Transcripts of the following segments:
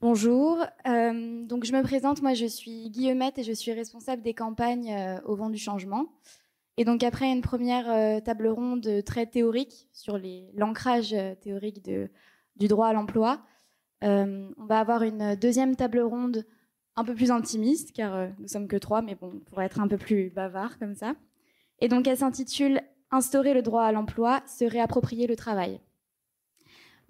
Bonjour, euh, donc je me présente, moi je suis Guillemette et je suis responsable des campagnes euh, au vent du changement. Et donc après une première euh, table ronde très théorique sur l'ancrage théorique du droit à l'emploi, on va avoir une deuxième table ronde un peu plus intimiste, car nous sommes que trois, mais bon, pour être un peu plus bavard comme ça. Et donc elle s'intitule Instaurer le droit à l'emploi, se réapproprier le travail.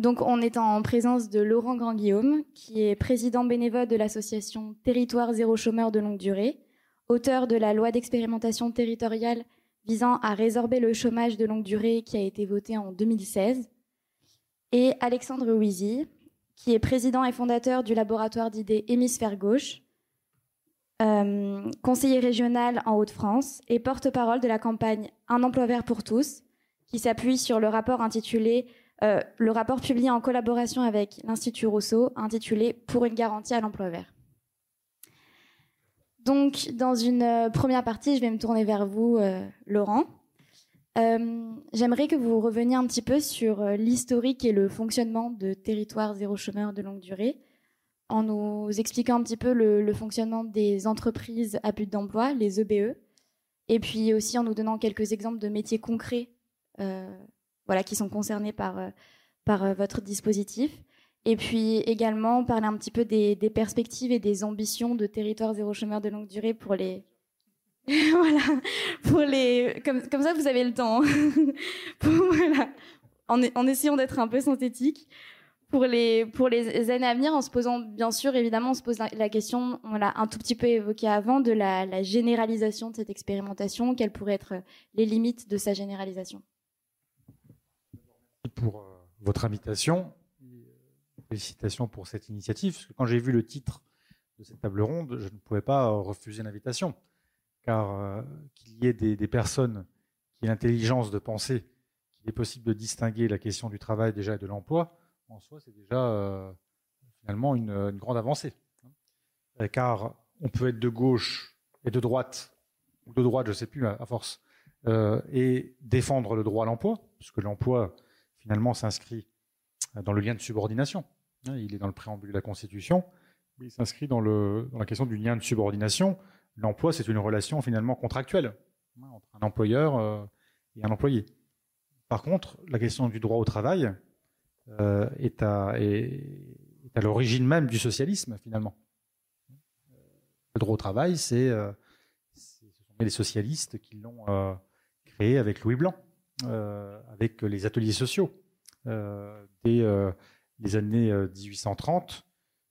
Donc, on est en présence de Laurent Grand-Guillaume, qui est président bénévole de l'association Territoire zéro chômeur de longue durée, auteur de la loi d'expérimentation territoriale visant à résorber le chômage de longue durée qui a été votée en 2016, et Alexandre Ouizy, qui est président et fondateur du laboratoire d'idées Hémisphère Gauche, euh, conseiller régional en Haute-France et porte-parole de la campagne Un emploi vert pour tous, qui s'appuie sur le rapport intitulé euh, le rapport publié en collaboration avec l'Institut Rousseau, intitulé Pour une garantie à l'emploi vert. Donc, dans une euh, première partie, je vais me tourner vers vous, euh, Laurent. J'aimerais que vous reveniez un petit peu sur l'historique et le fonctionnement de Territoire zéro chômeur de longue durée, en nous expliquant un petit peu le, fonctionnement des entreprises à but d'emploi, les EBE, et puis aussi en nous donnant quelques exemples de métiers concrets voilà, qui sont concernés par, euh, par euh, votre dispositif. Et puis également parler un petit peu des, perspectives et des ambitions de territoire zéro chômeur de longue durée pour les, voilà, pour les, comme, comme ça vous avez le temps, voilà, en, en essayant d'être un peu synthétique pour les pour les années à venir, en se posant bien sûr évidemment on se pose la, question, on l'a un tout petit peu évoqué avant, de la, la généralisation de cette expérimentation, quelles pourraient être les limites de sa généralisation pour euh, votre invitation. Euh, félicitations pour cette initiative. Quand j'ai vu le titre de cette table ronde, je ne pouvais pas refuser l'invitation. Car euh, qu'il y ait des, personnes qui aient l'intelligence de penser qu'il est possible de distinguer la question du travail déjà et de l'emploi, en soi, c'est déjà finalement une, grande avancée. car on peut être de gauche et de droite, ou de droite, je ne sais plus, à, force, et défendre le droit à l'emploi, puisque l'emploi, finalement s'inscrit euh, dans le lien de subordination. Hein, il est dans le préambule de la Constitution, mais il s'inscrit dans, la question du lien de subordination. L'emploi, c'est une relation finalement contractuelle hein, entre un employeur euh, et un employé. Par contre, la question du droit au travail euh, est à, l'origine même du socialisme finalement. Le droit au travail, c'est ce sont les socialistes qui l'ont créé avec Louis Blanc. Euh, avec les ateliers sociaux euh, dès euh, les années 1830.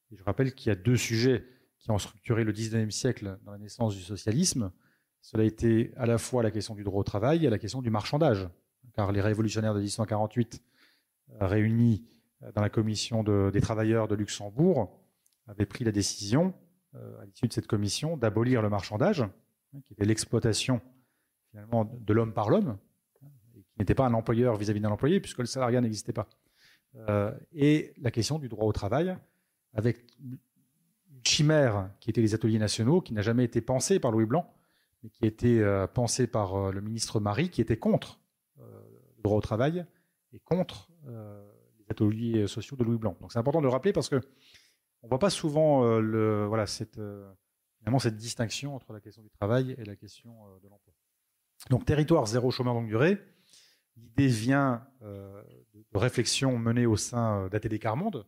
je rappelle qu'il y a deux sujets qui ont structuré le 19e siècle dans la naissance du socialisme. Cela a été à la fois la question du droit au travail et la question du marchandage, car les révolutionnaires de 1848, réunis dans la commission des travailleurs de Luxembourg, avaient pris la décision, à l'issue de cette commission, d'abolir le marchandage, hein, qui était l'exploitation finalement de l'homme par l'homme, n'était pas un employeur vis-à-vis d'un employé, puisque le salariat n'existait pas. Euh, et la question du droit au travail, avec une chimère qui était les ateliers nationaux, qui n'a jamais été pensée par Louis Blanc, mais qui a été euh, pensée par euh, le ministre Marie, qui était contre le droit au travail et contre les ateliers sociaux de Louis Blanc. Donc c'est important de le rappeler parce que on voit pas souvent voilà, cette, finalement cette distinction entre la question du travail et la question de l'emploi. Donc territoire zéro chômeur longue durée, L'idée vient euh, de réflexions menées au sein euh, d'ATD Carmonde.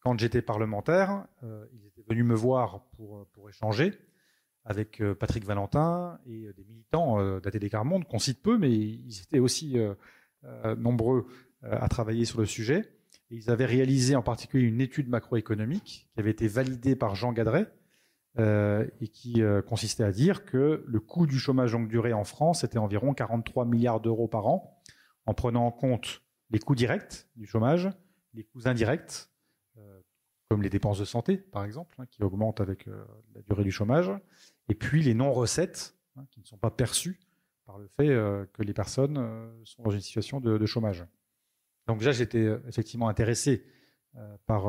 Quand j'étais parlementaire, euh, ils étaient venus me voir pour, pour échanger avec Patrick Valentin et des militants d'ATD Carmonde, qu'on cite peu, mais ils étaient aussi nombreux à travailler sur le sujet. Et ils avaient réalisé en particulier une étude macroéconomique qui avait été validée par Jean Gadret et qui consistait à dire que le coût du chômage longue durée en France était environ 43 milliards d'euros par an en prenant en compte les coûts directs du chômage, les coûts indirects, euh, comme les dépenses de santé, par exemple, hein, qui augmentent avec euh, la durée du chômage, et puis les non-recettes, hein, qui ne sont pas perçues par le fait euh, que les personnes sont dans une situation de, chômage. Donc déjà, j'étais effectivement intéressé par,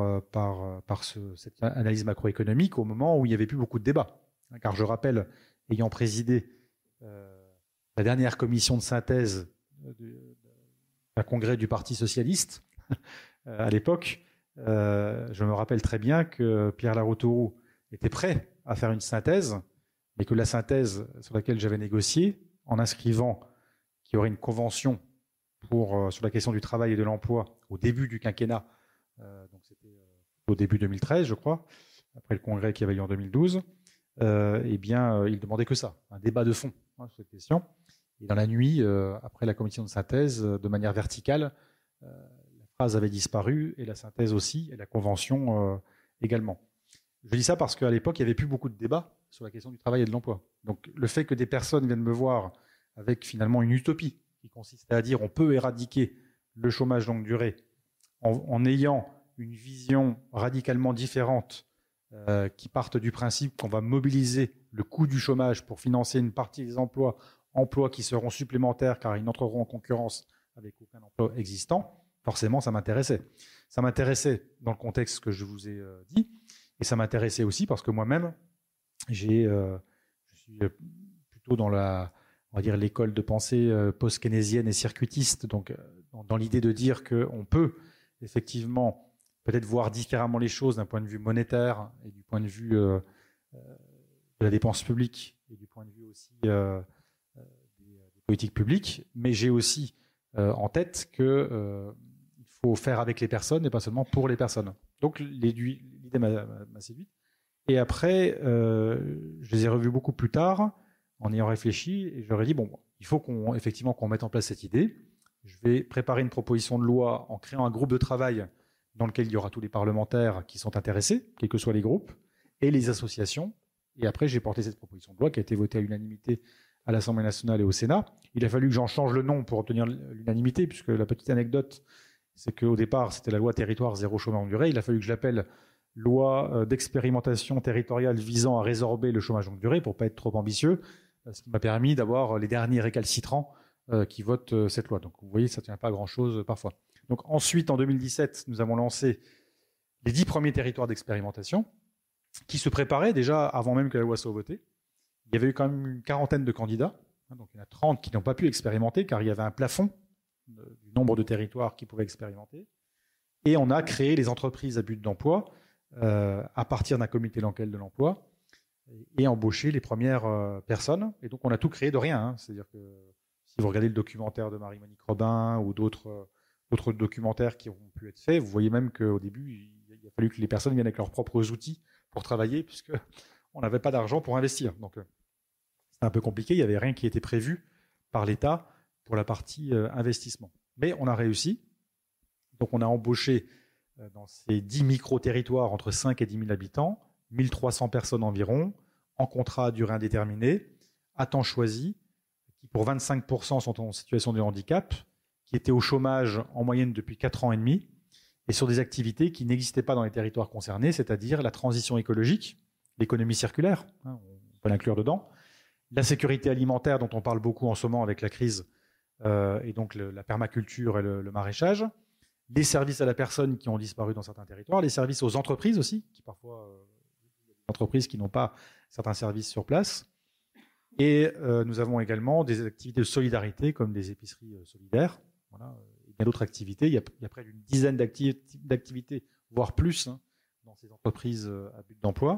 cette analyse macroéconomique au moment où il n'y avait plus beaucoup de débats. Hein, car je rappelle, ayant présidé la dernière commission de synthèse un congrès du Parti socialiste euh, à l'époque, je me rappelle très bien que Pierre Laroutourou était prêt à faire une synthèse, mais que la synthèse sur laquelle j'avais négocié, en inscrivant qu'il y aurait une convention pour, sur la question du travail et de l'emploi au début du quinquennat, donc c'était au début 2013, je crois, après le congrès qui avait lieu en 2012, euh, eh bien, euh, il demandait que ça, un débat de fond hein, sur cette question. Et dans la nuit, euh, après la commission de synthèse, de manière verticale, la phrase avait disparu et la synthèse aussi, et la convention également. Je dis ça parce qu'à l'époque, il n'y avait plus beaucoup de débats sur la question du travail et de l'emploi. Donc le fait que des personnes viennent me voir avec finalement une utopie qui consiste à dire on peut éradiquer le chômage longue durée en, ayant une vision radicalement différente euh, qui partent du principe qu'on va mobiliser le coût du chômage pour financer une partie des emplois, emplois qui seront supplémentaires car ils n'entreront en concurrence avec aucun emploi existant, forcément ça m'intéressait. Ça m'intéressait dans le contexte que je vous ai euh, dit, et ça m'intéressait aussi parce que moi-même, j'ai, euh, je suis plutôt dans la, on va dire l'école de pensée post-keynésienne et circuitiste, donc dans l'idée de dire qu'on peut effectivement peut-être voir différemment les choses d'un point de vue monétaire et du point de vue euh, euh, de la dépense publique et du point de vue aussi euh, politiques publiques. Mais j'ai aussi en tête que il faut faire avec les personnes et pas seulement pour les personnes. Donc l'idée m'a séduite. Et après, je les ai revus beaucoup plus tard en ayant réfléchi et ai dit bon, il faut qu'on effectivement qu'on mette en place cette idée. Je vais préparer une proposition de loi en créant un groupe de travail dans lequel il y aura tous les parlementaires qui sont intéressés, quels que soient les groupes, et les associations. Et après, j'ai porté cette proposition de loi qui a été votée à l'unanimité à l'Assemblée nationale et au Sénat. Il a fallu que j'en change le nom pour obtenir l'unanimité, puisque la petite anecdote, c'est qu'au départ, c'était la loi territoire zéro chômage longue durée. Il a fallu que je l'appelle loi euh, d'expérimentation territoriale visant à résorber le chômage longue durée, pour pas être trop ambitieux, ce qui m'a permis d'avoir les derniers récalcitrants euh, qui votent euh, cette loi. Donc vous voyez, ça ne tient pas à grand-chose parfois. Donc ensuite, en 2017, nous avons lancé les dix premiers territoires d'expérimentation qui se préparaient déjà avant même que la loi soit votée. Il y avait eu quand même une quarantaine de candidats. Hein, donc il y en a 30 qui n'ont pas pu expérimenter car il y avait un plafond du nombre de territoires qui pouvaient expérimenter. Et on a créé les entreprises à but d'emploi euh, à partir d'un comité local de l'emploi et embauché les premières euh, personnes. Et donc on a tout créé de rien. Hein. C'est-à-dire que si vous regardez le documentaire de Marie-Monique Robin ou d'autres euh, documentaires qui ont pu être faits. Vous voyez même qu'au début, il a fallu que les personnes viennent avec leurs propres outils pour travailler, puisque on n'avait pas d'argent pour investir. Donc, euh, c'est un peu compliqué. Il n'y avait rien qui était prévu par l'État pour la partie euh, investissement. Mais on a réussi. Donc, on a embauché euh, dans ces 10 micro-territoires entre 5 et 10 000 habitants, 1300 personnes environ, en contrat à durée indéterminée, à temps choisi, qui pour 25% sont en situation de handicap, qui étaient au chômage en moyenne depuis 4 ans et demi, et sur des activités qui n'existaient pas dans les territoires concernés, c'est-à-dire la transition écologique, l'économie circulaire, hein, on peut l'inclure dedans, la sécurité alimentaire dont on parle beaucoup en ce moment avec la crise, euh, et donc la permaculture et le, maraîchage, les services à la personne qui ont disparu dans certains territoires, les services aux entreprises aussi, qui parfois, euh, entreprises qui n'ont pas certains services sur place, et euh, nous avons également des activités de solidarité comme des épiceries euh, solidaires, voilà, il y a d'autres activités. Il y a, près d'une dizaine d'activités, voire plus, hein, dans ces entreprises à but d'emploi.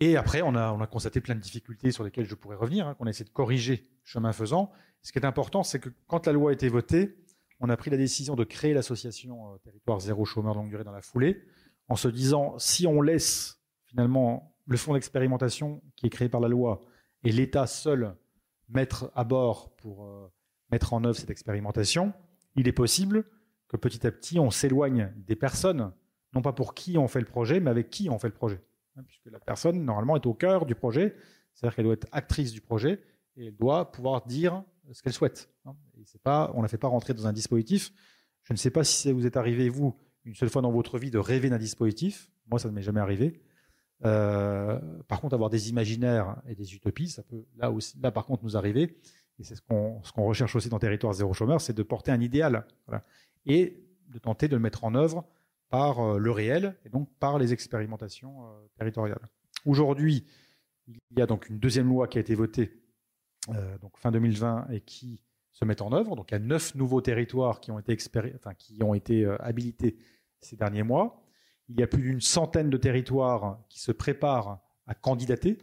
Et après, on a, on a, constaté plein de difficultés sur lesquelles je pourrais revenir, hein, qu'on a essayé de corriger chemin faisant. Ce qui est important, c'est que quand la loi a été votée, on a pris la décision de créer l'association euh, Territoire Zéro Chômeur Longue Durée dans la foulée, en se disant, si on laisse finalement le fonds d'expérimentation qui est créé par la loi et l'État seul mettre à bord pour euh, mettre en œuvre cette expérimentation, il est possible que petit à petit on s'éloigne des personnes, non pas pour qui on fait le projet, mais avec qui on fait le projet. Hein, puisque la personne, normalement, est au cœur du projet, c'est-à-dire qu'elle doit être actrice du projet et elle doit pouvoir dire ce qu'elle souhaite. Hein. Et on la fait pas rentrer dans un dispositif. Je ne sais pas si ça vous est arrivé, vous, une seule fois dans votre vie, de rêver d'un dispositif. Moi, ça ne m'est jamais arrivé. Euh, par contre, avoir des imaginaires et des utopies, ça peut là par contre, nous arriver et c'est ce qu'on recherche aussi dans Territoire zéro chômeur, c'est de porter un idéal et de tenter de le mettre en œuvre par euh, le réel et donc par les expérimentations euh, territoriales. Aujourd'hui, il y a donc une deuxième loi qui a été votée euh, donc fin 2020 et qui se met en œuvre. Donc il y a neuf nouveaux territoires qui ont été, qui ont été habilités ces derniers mois. Il y a plus d'une centaine de territoires qui se préparent à candidater.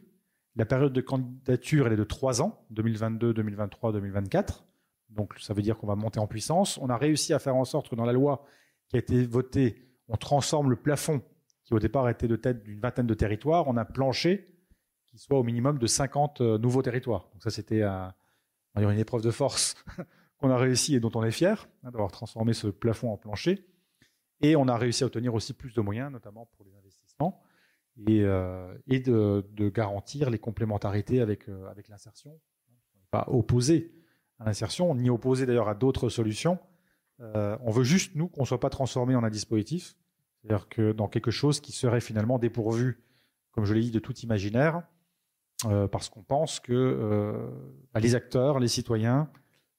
La période de candidature, elle est de trois ans, 2022, 2023, 2024. Donc ça veut dire qu'on va monter en puissance. On a réussi à faire en sorte que dans la loi qui a été votée, on transforme le plafond qui au départ était de tête d'une vingtaine de territoires on a planché qui soit au minimum de 50 euh, nouveaux territoires. Donc ça c'était une épreuve de force qu'on a réussi et dont on est fier hein, d'avoir transformé ce plafond en plancher. Et on a réussi à obtenir aussi plus de moyens, notamment pour les investissements, et, euh, de, garantir les complémentarités avec, euh, avec l'insertion. On n'est pas opposé à l'insertion, ni opposé d'ailleurs à d'autres solutions. Euh, on veut juste, nous, qu'on ne soit pas transformé en un dispositif, c'est-à-dire que dans quelque chose qui serait finalement dépourvu, comme je l'ai dit, de tout imaginaire, parce qu'on pense que bah, les acteurs, les citoyens,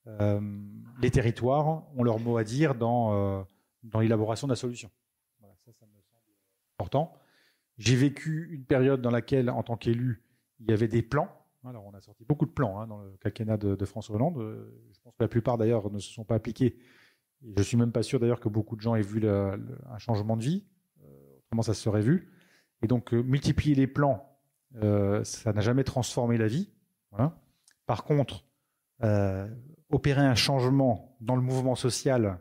les territoires ont leur mot à dire dans dans l'élaboration de la solution. Ça, ça me semble important. J'ai vécu une période dans laquelle, en tant qu'élu, il y avait des plans. Alors, on a sorti beaucoup de plans hein, dans le quinquennat de, François Hollande. Je pense que la plupart, d'ailleurs, ne se sont pas appliqués. Je suis même pas sûr, d'ailleurs, que beaucoup de gens aient vu un changement de vie. Euh, autrement, ça se serait vu. Et donc, euh, multiplier les plans, euh, ça n'a jamais transformé la vie. Voilà. Par contre, opérer un changement dans le mouvement social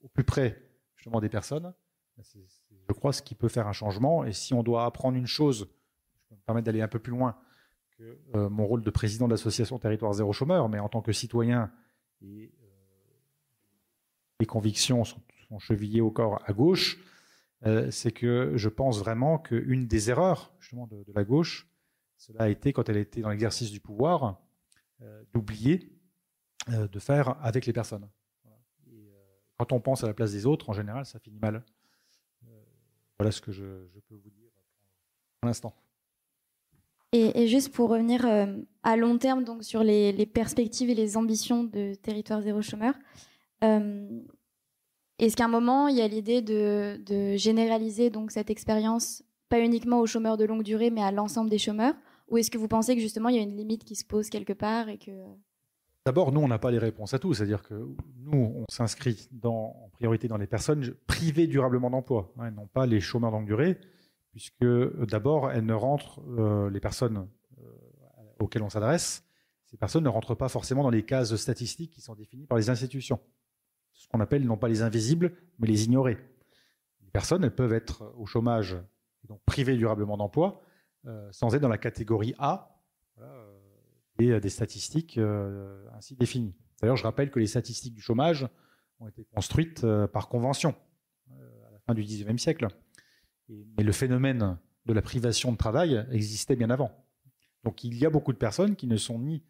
au plus près justement des personnes, c'est, je crois, ce qui peut faire un changement. Et si on doit apprendre une chose, je peux me permettre d'aller un peu plus loin que euh, mon rôle de président de l'association Territoire Zéro Chômeur, mais en tant que citoyen, et, euh, les convictions sont, chevillées au corps à gauche, euh, c'est que je pense vraiment qu'une des erreurs justement de, la gauche, cela a été quand elle était dans l'exercice du pouvoir, d'oublier de faire avec les personnes quand on pense à la place des autres, en général, ça finit mal. Euh, voilà ce que je, peux vous dire pour l'instant. Et, juste pour revenir euh, à long terme donc sur les, perspectives et les ambitions de Territoire Zéro Chômeur, euh, est-ce qu'à un moment, il y a l'idée de, généraliser donc cette expérience, pas uniquement aux chômeurs de longue durée, mais à l'ensemble des chômeurs? Ou est-ce que vous pensez que justement, il y a une limite qui se pose quelque part et que... D'abord, nous, on n'a pas les réponses à tout. C'est-à-dire que nous, on s'inscrit en priorité dans les personnes privées durablement d'emploi, hein, non pas les chômeurs longue durée, puisque euh, d'abord, elles ne rentrent, euh, les personnes euh, auxquelles on s'adresse, ces personnes ne rentrent pas forcément dans les cases statistiques qui sont définies par les institutions. Ce qu'on appelle non pas les invisibles, mais les ignorés. Les personnes, elles peuvent être au chômage, donc privées durablement d'emploi, sans être dans la catégorie A et des statistiques euh, ainsi définies. D'ailleurs, je rappelle que les statistiques du chômage ont été construites euh, par convention euh, à la fin du XIXe siècle. mais le phénomène de la privation de travail existait bien avant. Donc il y a beaucoup de personnes qui ne sont ni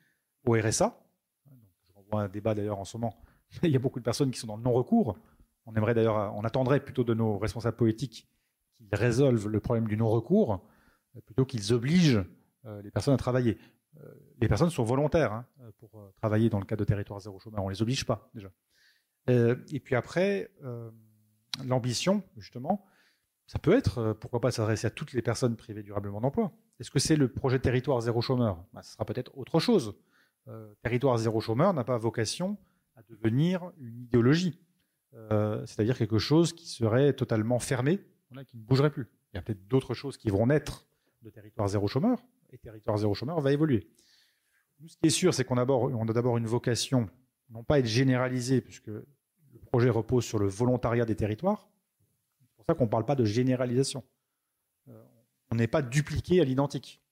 au RSA, je renvoie un débat d'ailleurs en ce moment, il y a beaucoup de personnes qui sont dans le non-recours. On aimerait d'ailleurs, on attendrait plutôt de nos responsables politiques qu'ils résolvent le problème du non-recours, plutôt qu'ils obligent les personnes à travailler. Euh, les personnes sont volontaires hein, pour euh, travailler dans le cadre de territoire zéro chômeur. On les oblige pas déjà. Euh, et puis après, l'ambition, justement, ça peut être, pourquoi pas s'adresser à toutes les personnes privées durablement d'emploi. Est-ce que c'est le projet territoire zéro chômeur? Bah, Ce sera peut-être autre chose. territoire zéro chômeur n'a pas vocation devenir une idéologie, c'est-à-dire quelque chose qui serait totalement fermé, qui ne bougerait plus. Il y a peut-être d'autres choses qui vont naître de territoire zéro chômeur, et territoire zéro chômeur va évoluer. ce qui est sûr, c'est qu'on a d'abord une vocation, non pas être généralisé, puisque le projet repose sur le volontariat des territoires. C'est pour ça qu'on ne parle pas de généralisation. Euh, on n'est pas dupliqué à l'identique.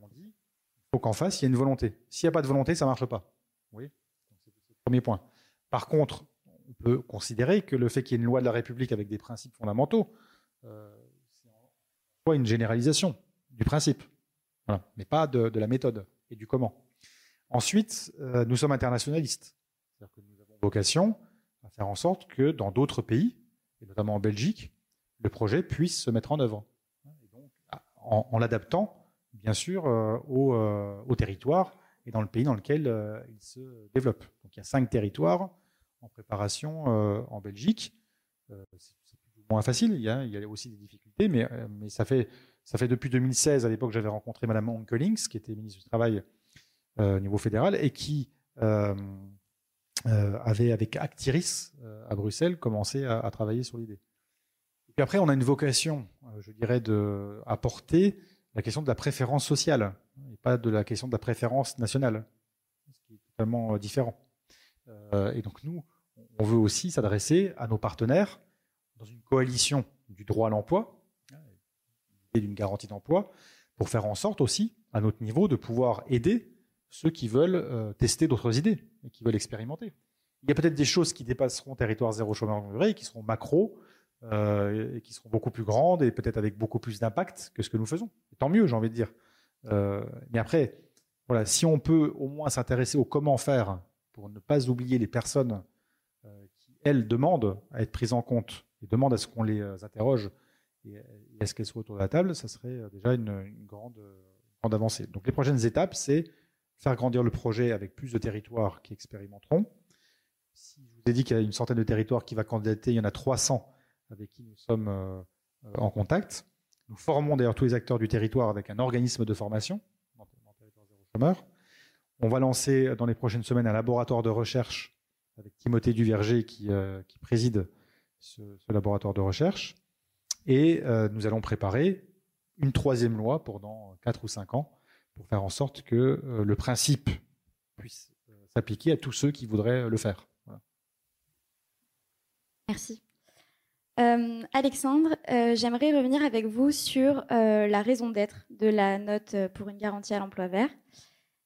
On dit il faut qu'en face, il y ait une volonté. S'il n'y a pas de volonté, ça ne marche pas. Oui premier point. Par contre, on peut considérer que le fait qu'il y ait une loi de la République avec des principes fondamentaux, euh, c'est une généralisation du principe mais pas de, la méthode et du comment. Ensuite, euh, nous sommes internationalistes. C'est-à-dire que nous avons vocation à faire en sorte que dans d'autres pays, et notamment en Belgique, le projet puisse se mettre en œuvre. en, l'adaptant, bien sûr, euh, au, territoire dans le pays dans lequel il se développe. Donc il y a cinq territoires en préparation en Belgique. c'est moins facile, il y, a, aussi des difficultés, mais, ça fait depuis 2016, à l'époque, j'avais rencontré Madame Onkelings, qui était ministre du Travail euh, au niveau fédéral, et qui euh, euh, avait, avec Actiris à Bruxelles, commencé à, travailler sur l'idée. Après, on a une vocation, je dirais, de apporter la question de la préférence sociale, pas de la question de la préférence nationale, ce qui est totalement différent. et donc nous, on veut aussi s'adresser à nos partenaires dans une coalition du droit à l'emploi et d'une garantie d'emploi pour faire en sorte aussi, à notre niveau, de pouvoir aider ceux qui veulent euh, tester d'autres idées et qui veulent expérimenter. Il y a peut-être des choses qui dépasseront territoire zéro chômeur durée, qui seront macro, euh, et qui seront beaucoup plus grandes et peut-être avec beaucoup plus d'impact que ce que nous faisons. tant mieux, j'ai envie de dire. Euh, mais après, voilà, si on peut au moins s'intéresser au comment faire pour ne pas oublier les personnes qui, elles, demandent à être prises en compte et demandent à ce qu'on les interroge et, à ce qu'elles soient autour de la table, ça serait déjà une, grande, grande avancée. Donc les prochaines étapes, c'est faire grandir le projet avec plus de territoires qui expérimenteront. Si je vous ai dit qu'il y a une centaine de territoires qui va candidater, il y en a 300 avec qui nous sommes euh, en contact. Nous formons d'ailleurs tous les acteurs du territoire avec un organisme de formation dans, territoire zéro chômeur. On va lancer dans les prochaines semaines un laboratoire de recherche avec Timothée Duverger qui, euh, préside ce, laboratoire de recherche. Et euh, nous allons préparer une troisième loi dans 4 ou 5 ans pour faire en sorte que euh, le principe puisse s'appliquer à tous ceux qui voudraient le faire. Merci. Euh, Alexandre, j'aimerais revenir avec vous sur la raison d'être de la note pour une garantie à l'emploi vert,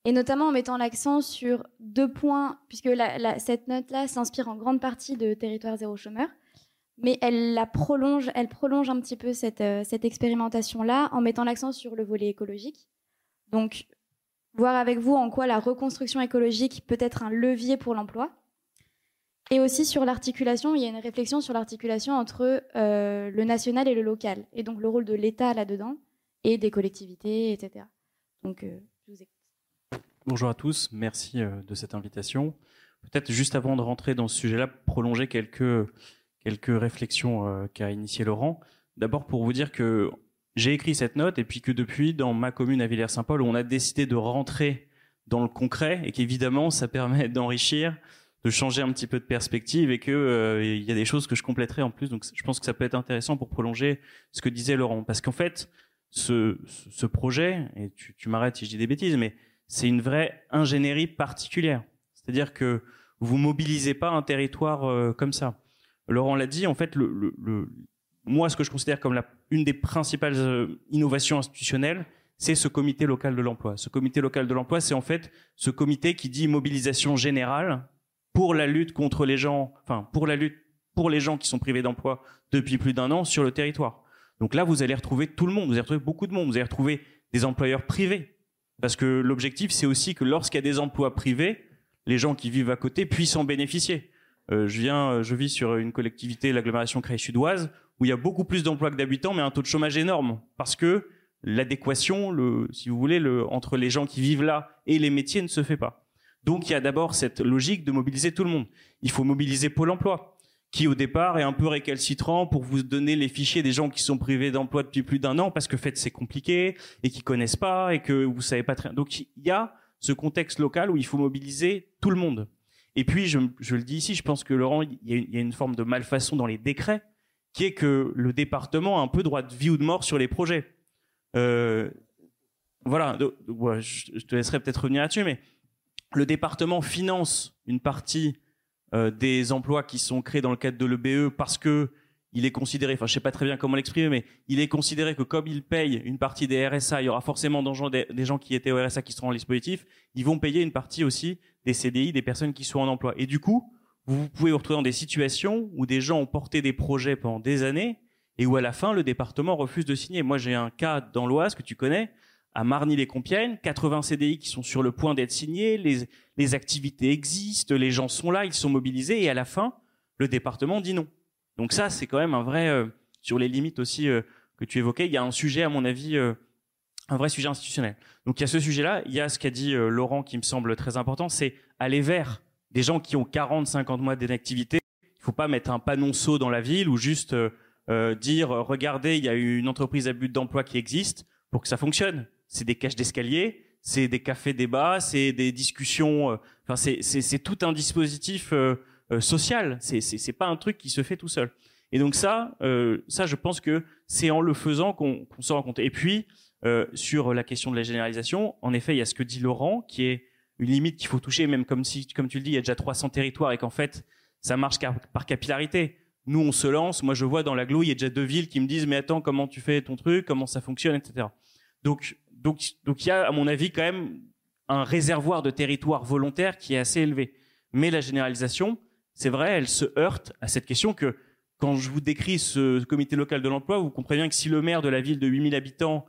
et notamment en mettant l'accent sur deux points, puisque cette note-là s'inspire en grande partie de Territoire zéro chômeur, mais elle la prolonge, elle prolonge un petit peu cette expérimentation-là en mettant l'accent sur le volet écologique, donc, voir avec vous en quoi la reconstruction écologique peut être un levier pour l'emploi. Et aussi sur l'articulation, il y a une réflexion sur l'articulation entre euh, le national et le local, et donc le rôle de l'État là-dedans, et des collectivités, etc. Donc, euh, je vous écoute. Bonjour à tous, merci euh, de cette invitation. Peut-être juste avant de rentrer dans ce sujet-là, prolonger quelques, quelques réflexions qu'a initié Laurent. D'abord pour vous dire que j'ai écrit cette note et puis que depuis, dans ma commune à Villers-Saint-Paul, on a décidé de rentrer dans le concret et qu'évidemment, ça permet d'enrichir, de changer un petit peu de perspective et que euh, il y a des choses que je compléterai en plus. Donc, je pense que ça peut être intéressant pour prolonger ce que disait Laurent, parce qu'en fait, ce, ce projet, et tu, tu m'arrêtes si je dis des bêtises, mais c'est une vraie ingénierie particulière. C'est-à-dire que vous mobilisez pas un territoire euh, comme ça. Laurent l'a dit, en fait, le, le, le, moi, ce que je considère comme la, une des principales euh, innovations institutionnelles, c'est ce comité local de l'emploi. Ce comité local de l'emploi, c'est en fait ce comité qui dit mobilisation générale pour la lutte contre les gens, enfin pour la lutte pour les gens qui sont privés d'emploi depuis plus d'un an sur le territoire. Donc là, vous allez retrouver tout le monde, vous allez retrouver beaucoup de monde, vous allez retrouver des employeurs privés, parce que l'objectif, c'est aussi que lorsqu'il y a des emplois privés, les gens qui vivent à côté puissent en bénéficier. Euh, je viens, euh, je vis sur une collectivité, l'agglomération Crèche Sudoise, où il y a beaucoup plus d'emplois que d'habitants, mais un taux de chômage énorme, parce que l'adéquation, si vous voulez, le, entre les gens qui vivent là et les métiers ne se fait pas. Donc il y a d'abord cette logique de mobiliser tout le monde. Il faut mobiliser Pôle Emploi, qui au départ est un peu récalcitrant pour vous donner les fichiers des gens qui sont privés d'emploi depuis plus d'un an, parce que fait c'est compliqué et qui connaissent pas et que vous savez pas très. Donc il y a ce contexte local où il faut mobiliser tout le monde. Et puis je, je le dis ici, je pense que Laurent, il y, a une, il y a une forme de malfaçon dans les décrets qui est que le département a un peu droit de vie ou de mort sur les projets. Euh, voilà, je te laisserai peut-être revenir là-dessus, mais le département finance une partie euh, des emplois qui sont créés dans le cadre de l'EBE parce que il est considéré, enfin je sais pas très bien comment l'exprimer, mais il est considéré que comme il paye une partie des RSA, il y aura forcément des, des gens qui étaient au RSA qui seront en dispositif, ils vont payer une partie aussi des CDI des personnes qui sont en emploi. Et du coup, vous pouvez vous retrouver dans des situations où des gens ont porté des projets pendant des années et où à la fin le département refuse de signer. Moi j'ai un cas dans l'Oise que tu connais, à Marny-les-Compiègnes, 80 CDI qui sont sur le point d'être signés, les, les activités existent, les gens sont là, ils sont mobilisés et à la fin le département dit non. Donc ça c'est quand même un vrai euh, sur les limites aussi euh, que tu évoquais, il y a un sujet à mon avis euh, un vrai sujet institutionnel. Donc il y a ce sujet-là, il y a ce qu'a dit Laurent qui me semble très important, c'est aller vers des gens qui ont 40, 50 mois d'inactivité. Il faut pas mettre un panonceau dans la ville ou juste dire regardez, il y a une entreprise à but d'emploi qui existe pour que ça fonctionne. C'est des caches d'escalier, c'est des cafés débats, c'est des discussions. Euh, enfin, c'est tout un dispositif social. C'est c'est pas un truc qui se fait tout seul. Et donc ça, euh, ça, je pense que c'est en le faisant qu'on s'en rend compte. Et puis, euh, sur la question de la généralisation, en effet, il y a ce que dit Laurent, qui est une limite qu'il faut toucher, même comme si, comme tu le dis, il y a déjà 300 territoires et qu'en fait, ça marche par capillarité. Nous, on se lance. Moi, je vois dans l'agglo, il y a déjà deux villes qui me disent, mais attends, comment tu fais ton truc, comment ça fonctionne, etc. Donc, donc, il y a, à mon avis, quand même un réservoir de territoire volontaire qui est assez élevé. Mais la généralisation, c'est vrai, elle se heurte à cette question que quand je vous décris ce comité local de l'emploi, vous comprenez bien que si le maire de la ville de 8000 habitants,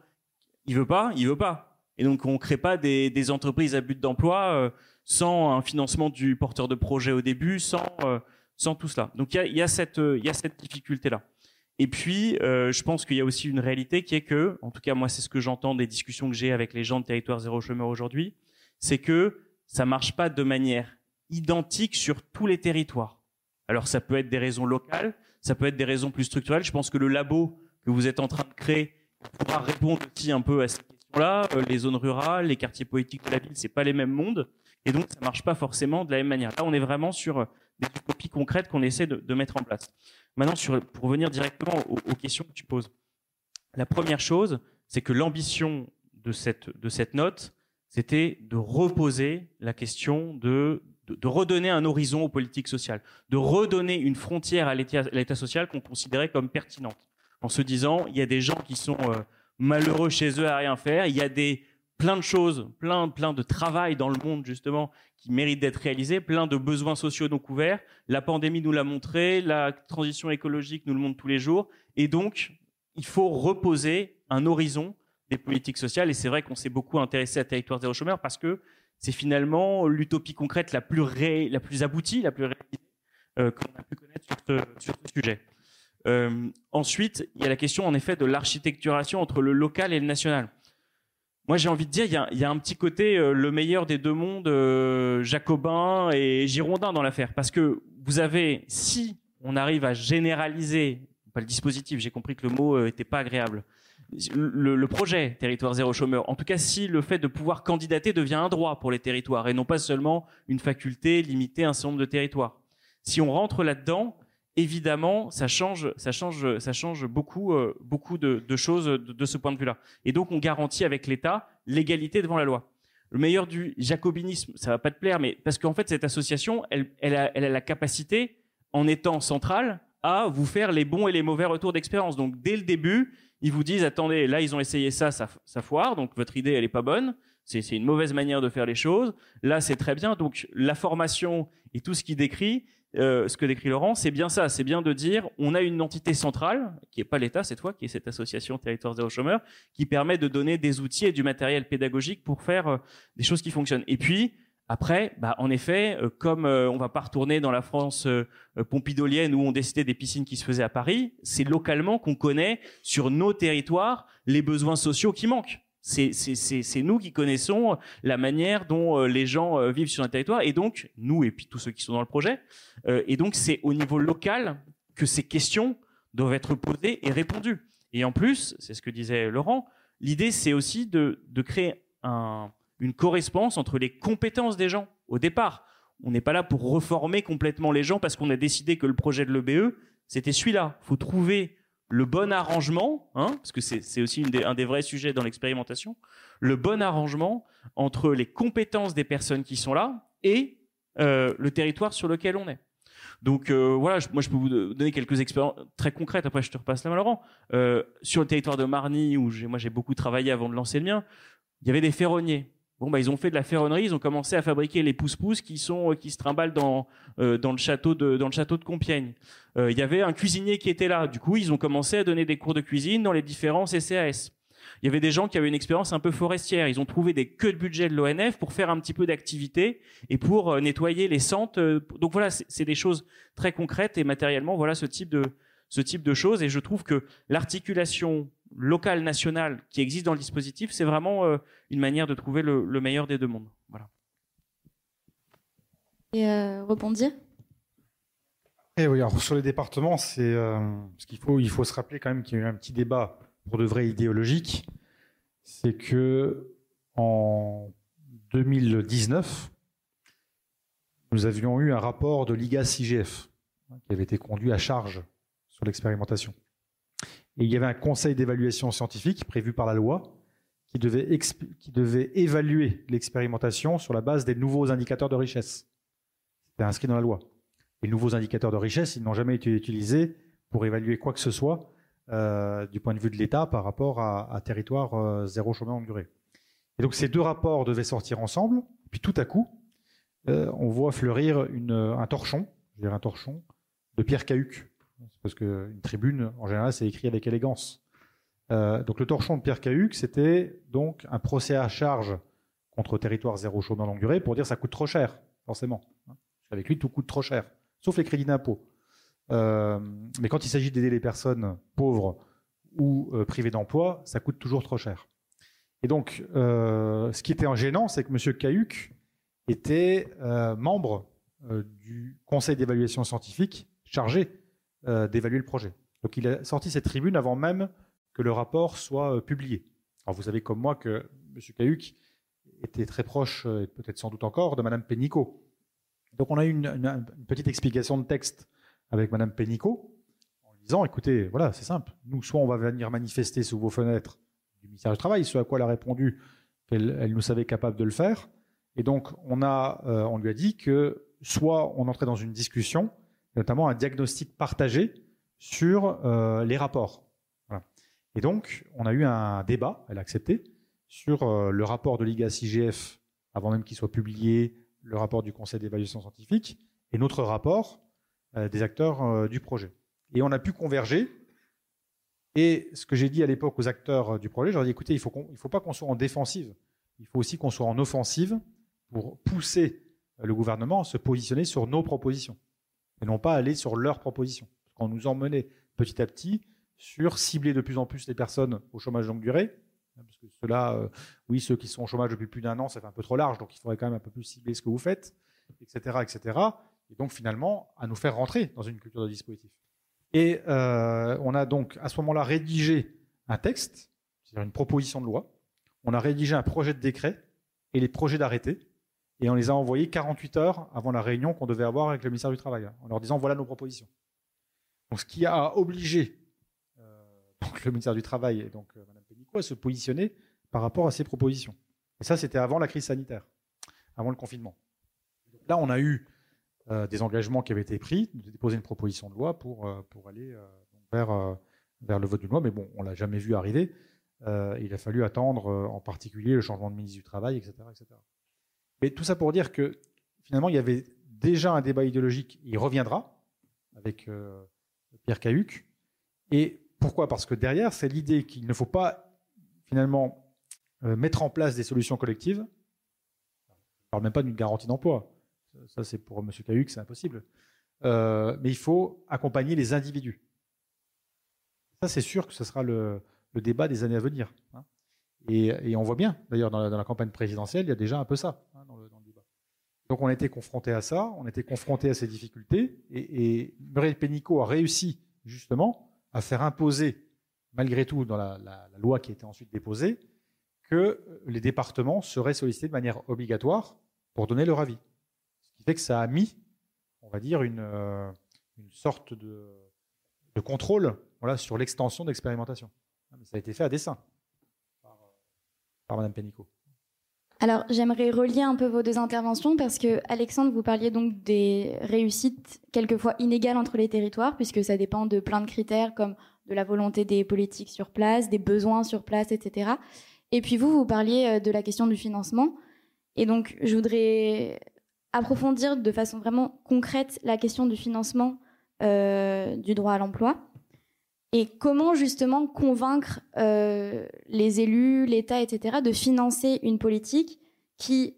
il veut pas, il veut pas. Et donc, on crée pas des, entreprises à but d'emploi euh, sans un financement du porteur de projet au début, sans, euh, tout cela. Donc, il y a, cette, y a cette difficulté-là. Et puis, euh, je pense qu'il y a aussi une réalité qui est que, en tout cas, moi, c'est ce que j'entends des discussions que j'ai avec les gens de Territoire Zéro Chômeur aujourd'hui, c'est que ça marche pas de manière identique sur tous les territoires. Alors, ça peut être des raisons locales, ça peut être des raisons plus structurelles. Je pense que le labo que vous êtes en train de créer pourra répondre aussi un peu à ces questions-là. Euh, les zones rurales, les quartiers politiques de la ville, c'est pas les mêmes mondes, et donc ça marche pas forcément de la même manière. Là, on est vraiment sur des copies concrètes qu'on essaie de, mettre en place. Maintenant, pour revenir directement aux, questions que tu poses, la première chose, c'est que l'ambition de cette, de cette note, c'était de reposer la question de, de, de, redonner un horizon aux politiques sociales, de redonner une frontière à l'État social qu'on considérait comme pertinente, en se disant il y a des gens qui sont euh, malheureux chez eux à rien faire, il y a des plein de choses, plein plein de travail dans le monde justement qui mérite d'être réalisé, plein de besoins sociaux non couverts. La pandémie nous l'a montré, la transition écologique nous le montre tous les jours, et donc il faut reposer un horizon des politiques sociales. Et c'est vrai qu'on s'est beaucoup intéressé à Territoire zéro chômeur parce que c'est finalement l'utopie concrète la plus ré... la plus aboutie, la plus réalisée euh, qu'on a pu connaître sur ce, sur ce sujet. Euh, ensuite, il y a la question en effet de l'architecturation entre le local et le national. Moi, j'ai envie de dire, il y a, un petit côté euh, le meilleur des deux mondes, euh, jacobin et girondin dans l'affaire, parce que vous avez, si on arrive à généraliser, pas le dispositif, j'ai compris que le mot était pas agréable, le, le, projet territoire zéro chômeur. En tout cas, si le fait de pouvoir candidater devient un droit pour les territoires et non pas seulement une faculté limitée à un certain nombre de territoires. Si on rentre là-dedans, évidemment, ça change, ça change, ça change beaucoup, euh, beaucoup de, choses de, ce point de vue-là. Et donc, on garantit avec l'État l'égalité devant la loi. Le meilleur du jacobinisme, ça va pas te plaire, mais parce qu'en fait, cette association, elle a la capacité, en étant centrale, à vous faire les bons et les mauvais retours d'expérience. Donc, dès le début, ils vous disent attendez, là ils ont essayé ça, ça, ça foire, donc votre idée elle est pas bonne, c'est une mauvaise manière de faire les choses. Là c'est très bien, donc la formation et tout ce qui décrit, euh, ce que décrit Laurent, c'est bien ça, c'est bien de dire on a une entité centrale qui est pas l'État cette fois, qui est cette association Territoire zéro chômeur, qui permet de donner des outils et du matériel pédagogique pour faire euh, des choses qui fonctionnent. Et puis après, bah, en effet, euh, comme euh, on va pas retourner dans la France euh, pompidolienne où on décidait des piscines qui se faisaient à Paris, c'est localement qu'on connaît sur nos territoires les besoins sociaux qui manquent. C'est nous qui connaissons la manière dont les gens vivent sur un territoire et donc nous et puis tous ceux qui sont dans le projet. et donc c'est au niveau local que ces questions doivent être posées et répondues. Et en plus, c'est ce que disait Laurent, l'idée c'est aussi de créer un, une correspondance entre les compétences des gens au départ. On n'est pas là pour reformer complètement les gens parce qu'on a décidé que le projet de l'EBE, c'était celui-là. Il faut trouver le bon arrangement, hein, parce que c'est aussi un des vrais sujets dans l'expérimentation, le bon arrangement entre les compétences des personnes qui sont là et euh, le territoire sur lequel on est. Donc euh, voilà, moi je peux vous donner quelques expériences très concrètes. Après, je te repasse la main, Laurent. Euh, sur le territoire de Marny, où moi j'ai beaucoup travaillé avant de lancer le mien, il y avait des ferronniers. Bon, bah, ils ont fait de la ferronnerie, ils ont commencé à fabriquer les pousse-pousse qui sont qui se trimballent dans euh, dans le château de dans le château de Compiègne. Euh, il y avait un cuisinier qui était là. Du coup, ils ont commencé à donner des cours de cuisine dans les différents CCAS. Il y avait des gens qui avaient une expérience un peu forestière. Ils ont trouvé des queues de budget de l'ONF pour faire un petit peu d'activité et pour euh, nettoyer les centres. Euh, donc voilà, c'est des choses très concrètes et matériellement, voilà ce type de ce type de choses. Et je trouve que l'articulation local, national qui existe dans le dispositif, c'est vraiment euh, une manière de trouver le, le, meilleur des deux mondes. Voilà. Et euh, rebondir? Et eh oui, alors sur les départements, c'est euh, ce qu'il faut, il faut se rappeler quand même qu'il y a eu un petit débat pour de vrai idéologique. C'est que en 2019, nous avions eu un rapport de l'IGAS-IGF qui avait été conduit à charge sur l'expérimentation. Et il y avait un conseil d'évaluation scientifique prévu par la loi qui devait, évaluer l'expérimentation sur la base des nouveaux indicateurs de richesse. C'était inscrit dans la loi. Les nouveaux indicateurs de richesse, ils n'ont jamais été utilisés pour évaluer quoi que ce soit euh, du point de vue de l'État par rapport à, territoire euh, zéro chômeur longue durée. Et donc ces deux rapports devaient sortir ensemble, puis tout à coup, euh, on voit fleurir un torchon, je dirais un torchon, de Pierre Cahuc. Parce qu'une tribune, en général, c'est écrit avec élégance. donc le torchon de Pierre Cahuc, c'était donc un procès à charge contre territoire zéro chômeur longue durée pour dire ça coûte trop cher, forcément. Avec lui, tout coûte trop cher, sauf les crédits d'impôt. Euh, mais quand il s'agit d'aider les personnes pauvres ou euh, privées d'emploi, ça coûte toujours trop cher. Et donc, euh, ce qui était en gênant, c'est que M. Cahuc était membre du conseil d'évaluation scientifique chargé d'évaluer le projet. Donc, il a sorti cette tribune avant même que le rapport soit publié. Alors, vous savez comme moi que M. Cahuc était très proche, et peut-être sans doute encore, de Mme Pénicaud. Donc, on a eu une, petite explication de texte avec Madame Pénicaud en disant écoutez, voilà, c'est simple. Nous, soit on va venir manifester sous vos fenêtres du ministère du Travail, ce à quoi elle a répondu qu'elle nous savait capable de le faire. Et donc, on, a, euh, on lui a dit que soit on entrait dans une discussion, notamment un diagnostic partagé sur euh, les rapports. Et donc, on a eu un débat, elle a accepté, sur euh, le rapport de l'IGA-CIGF, avant même qu'il soit publié, le rapport du Conseil d'évaluation scientifique, et notre rapport, euh, des acteurs du projet. Et on a pu converger. Et ce que j'ai dit à l'époque aux acteurs du projet, j'aurais dit écoutez, il ne faut, pas qu'on soit en défensive, il faut aussi qu'on soit en offensive pour pousser le gouvernement à se positionner sur nos propositions et non pas aller sur leurs propositions. Parce qu'on nous emmenait petit à petit sur cibler de plus en plus les personnes au chômage longue durée, parce que ceux-là, oui, ceux qui sont au chômage depuis plus d'un an, ça fait un peu trop large, donc il faudrait quand même un peu plus cibler ce que vous faites, etc., etc et donc finalement à nous faire rentrer dans une culture de dispositif. Et euh, on a donc à ce moment-là rédigé un texte, c'est-à-dire une proposition de loi, on a rédigé un projet de décret et les projets d'arrêté, et on les a envoyés 48 heures avant la réunion qu'on devait avoir avec le ministère du Travail, en leur disant voilà nos propositions. Donc ce qui a obligé euh, le ministère du Travail et donc euh, Mme Pénicaud à se positionner par rapport à ces propositions. Et ça, c'était avant la crise sanitaire, avant le confinement. Là, on a eu euh, des engagements qui avaient été pris, de déposer une proposition de loi pour, euh, pour aller vers, vers le vote d'une loi, mais bon, on l'a jamais vu arriver. il a fallu attendre en particulier le changement de ministre du Travail, etc., etc. Mais tout ça pour dire que finalement, il y avait déjà un débat idéologique, il reviendra avec Pierre Cahuc. Et pourquoi? Parce que derrière, c'est l'idée qu'il ne faut pas finalement mettre en place des solutions collectives. Je ne parle même pas d'une garantie d'emploi. Ça, c'est pour M. Cahuc, c'est impossible. Euh, mais il faut accompagner les individus. Ça, c'est sûr que ce sera le, débat des années à venir. Hein. Et, on voit bien, d'ailleurs, dans, la campagne présidentielle, il y a déjà un peu ça hein, dans, le, débat. Donc on été confronté à ça, on été confronté à ces difficultés, et, et Muriel Pénicaud a réussi justement à faire imposer, malgré tout, dans la, loi qui a été ensuite déposée, que les départements seraient sollicités de manière obligatoire pour donner leur avis fait que ça a mis, on va dire, une, euh, sorte de, contrôle sur l'extension d'expérimentation. Ça a été fait à dessein par Mme Pénicaud. Alors, j'aimerais relier un peu vos deux interventions parce que, Alexandre, vous parliez donc des réussites quelquefois inégales entre les territoires, puisque ça dépend de plein de critères comme de la volonté des politiques sur place, des besoins sur place, etc. Et puis vous, vous parliez euh, de la question du financement. Et donc, je voudrais approfondir de façon vraiment concrète la question du financement euh, du droit à l'emploi et comment justement convaincre euh, les élus, l'État, etc., de financer une politique qui,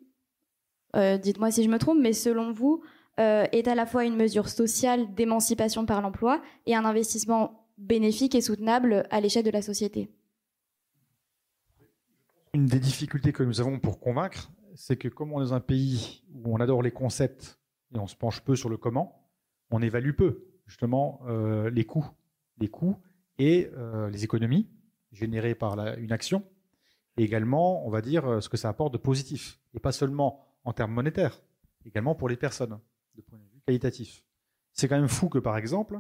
euh, dites-moi si je me trompe, mais selon vous, est à la fois une mesure sociale d'émancipation par l'emploi et un investissement bénéfique et soutenable à l'échelle de la société? Une des difficultés que nous avons pour convaincre, c'est que comme on est dans un pays où on adore les concepts et on se penche peu sur le comment, on évalue peu justement euh, les coûts, les coûts et euh, les économies générées par une action, et également, on va dire, euh, ce que ça apporte de positif, et pas seulement en termes monétaires, également pour les personnes, de point de vue qualitatif. C'est quand même fou que, par exemple,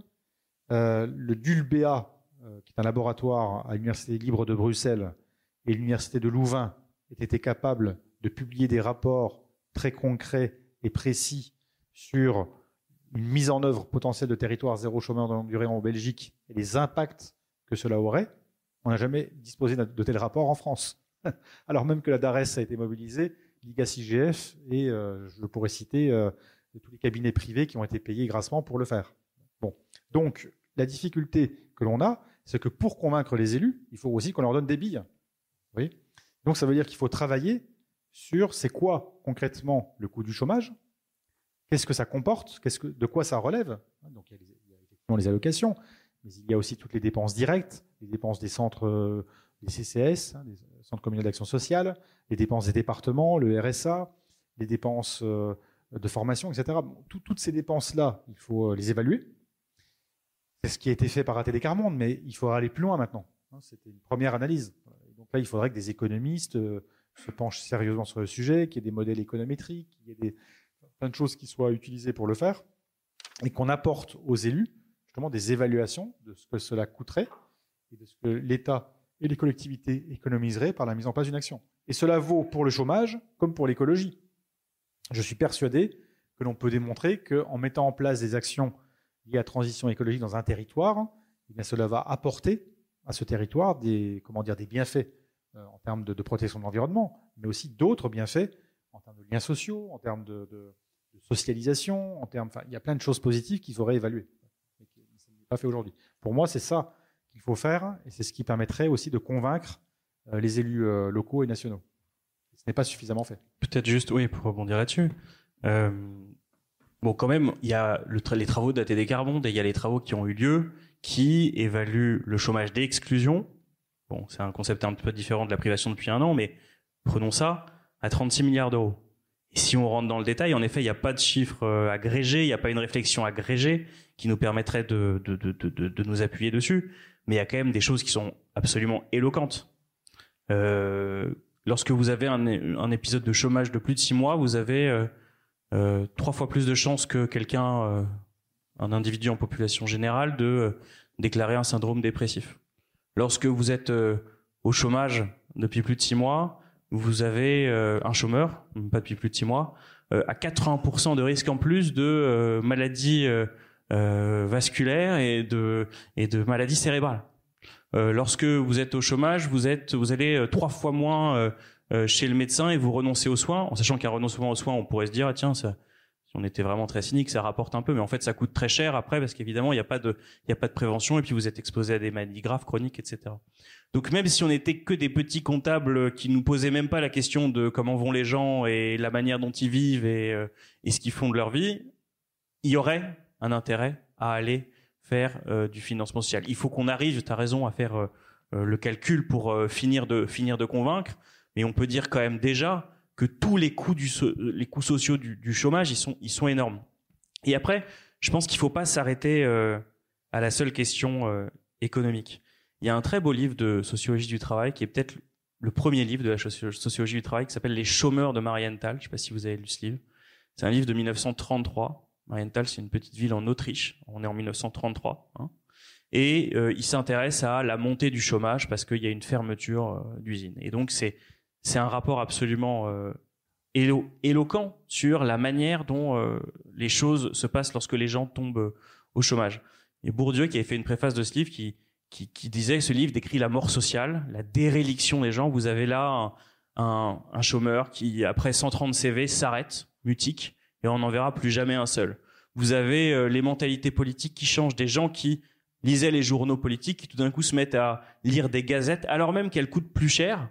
le DULBA, qui est un laboratoire à l'Université libre de Bruxelles et l'Université de Louvain, aient été capables de publier des rapports très concrets et précis sur une mise en œuvre potentielle de territoire zéro chômeur de longue durée en Belgique et les impacts que cela aurait, on n'a jamais disposé de tels rapports en France. Alors même que la DARES a été mobilisée, l'IGAS-IGF et euh, je pourrais citer euh, tous les cabinets privés qui ont été payés grassement pour le faire. Bon, donc la difficulté que l'on a, c'est que pour convaincre les élus, il faut aussi qu'on leur donne des billes. Donc ça veut dire qu'il faut travailler sur c'est quoi concrètement le coût du chômage, qu'est-ce que ça comporte, qu'est-ce que, de quoi ça relève? Donc il y, a effectivement les allocations, mais il y a aussi toutes les dépenses directes, les dépenses des centres, euh, des CCS, hein, des centres communaux d'action sociale, les dépenses des départements, le RSA, les dépenses euh, de formation, etc. toutes ces dépenses-là, il faut euh, les évaluer. C'est ce qui a été fait par ATD Carmonde, mais il faudra aller plus loin maintenant. Hein, c'était une première analyse. Donc là, il faudrait que des économistes se penchent sérieusement sur le sujet, qu'il y ait des modèles économétriques, qu'il y ait des, plein de choses qui soient utilisées pour le faire, et qu'on apporte aux élus justement des évaluations de ce que cela coûterait et de ce que l'État et les collectivités économiseraient par la mise en place d'une action. Et cela vaut pour le chômage comme pour l'écologie. Je suis persuadé que l'on peut démontrer qu'en mettant en place des actions liées à transition écologique dans un territoire, eh bien cela va apporter à ce territoire des, comment dire, des bienfaits euh, en termes de, protection de l'environnement, mais aussi d'autres bienfaits en termes de liens sociaux, en termes de, socialisation, en termes, il y a plein de choses positives qu'il faudrait évaluer, mais qui ne pas fait aujourd'hui. Pour moi, c'est ça qu'il faut faire, et c'est ce qui permettrait aussi de convaincre euh, les élus euh, locaux et nationaux. Ce n'est pas suffisamment fait. Peut-être juste, oui, pour rebondir là-dessus. bon, quand même, il y a les travaux d'ATD Carbone et il y a les travaux qui ont eu lieu qui évalue le chômage d'exclusion. Bon, c'est un concept un peu différent de la privation depuis un an, mais prenons ça à 36 milliards d'euros. Et si on rentre dans le détail, en effet, il n'y a pas de chiffre euh, agrégé, il n'y a pas une réflexion agrégée qui nous permettrait de, de, de, de, nous appuyer dessus, mais il y a quand même des choses qui sont absolument éloquentes. Euh, lorsque vous avez un, un, épisode de chômage de plus de six mois, vous avez euh, trois fois plus de chances que quelqu'un un individu en population générale de déclarer un syndrome dépressif. Lorsque vous êtes au chômage depuis plus de six mois, vous avez euh, un chômeur, pas depuis plus de six mois, à 80% de risque en plus de maladies vasculaires et de et de maladies cérébrales. lorsque vous êtes au chômage, vous êtes vous allez trois fois moins chez le médecin et vous renoncez aux soins, en sachant qu'un renoncement aux soins, on pourrait se dire ah, tiens ça si on était vraiment très cynique, ça rapporte un peu, mais en fait, ça coûte très cher après parce qu'évidemment, il n'y a a pas de prévention et puis vous êtes exposé à des maladies graves, chroniques, etc. Donc même si on n'était que des petits comptables qui nous posaient même pas la question de comment vont les gens et la manière dont ils vivent et, euh, ce qu'ils font de leur vie, il y aurait un intérêt à aller faire euh, du financement social. Il faut qu'on arrive, tu as raison, à faire euh, le calcul pour finir de convaincre, mais on peut dire quand même déjà que tous les coûts, les coûts sociaux du, chômage, ils sont, énormes. Et après, je pense qu'il faut pas s'arrêter à la seule question économique. Il y a un très beau livre de sociologie du travail qui est peut-être le premier livre de la sociologie du travail qui s'appelle Les chômeurs de Marienthal. Je sais pas si vous avez lu ce livre. C'est un livre de 1933. Marienthal, c'est une petite ville en Autriche. On est en 1933. Hein. Et euh, il s'intéresse à la montée du chômage parce qu'il y a une fermeture d'usine. Et donc c'est un rapport absolument euh, éloquent sur la manière dont euh, les choses se passent lorsque les gens tombent euh, au chômage. Et Bourdieu, qui avait fait une préface de ce livre, qui, qui, qui disait ce livre décrit la mort sociale, la déréliction des gens. Vous avez là un, un, chômeur qui, après 130 CV, s'arrête, mutique, et on n'en verra plus jamais un seul. Vous avez les mentalités politiques qui changent, des gens qui lisaient les journaux politiques, qui tout d'un coup se mettent à lire des gazettes, alors même qu'elles coûtent plus cher,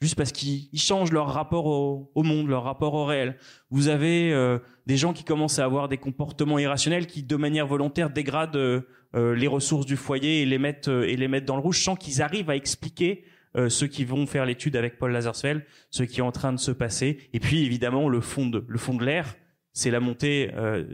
juste parce qu'ils changent leur rapport au, monde, leur rapport au réel. Vous avez euh, des gens qui commencent à avoir des comportements irrationnels qui, de manière volontaire, dégradent euh, euh, les ressources du foyer et les mettent et les mettent dans le rouge, sans qu'ils arrivent à expliquer ceux qui vont faire l'étude avec Paul Lazarsfeld, ce qui est en train de se passer. Et puis évidemment le fond de le fond de l'air, c'est la montée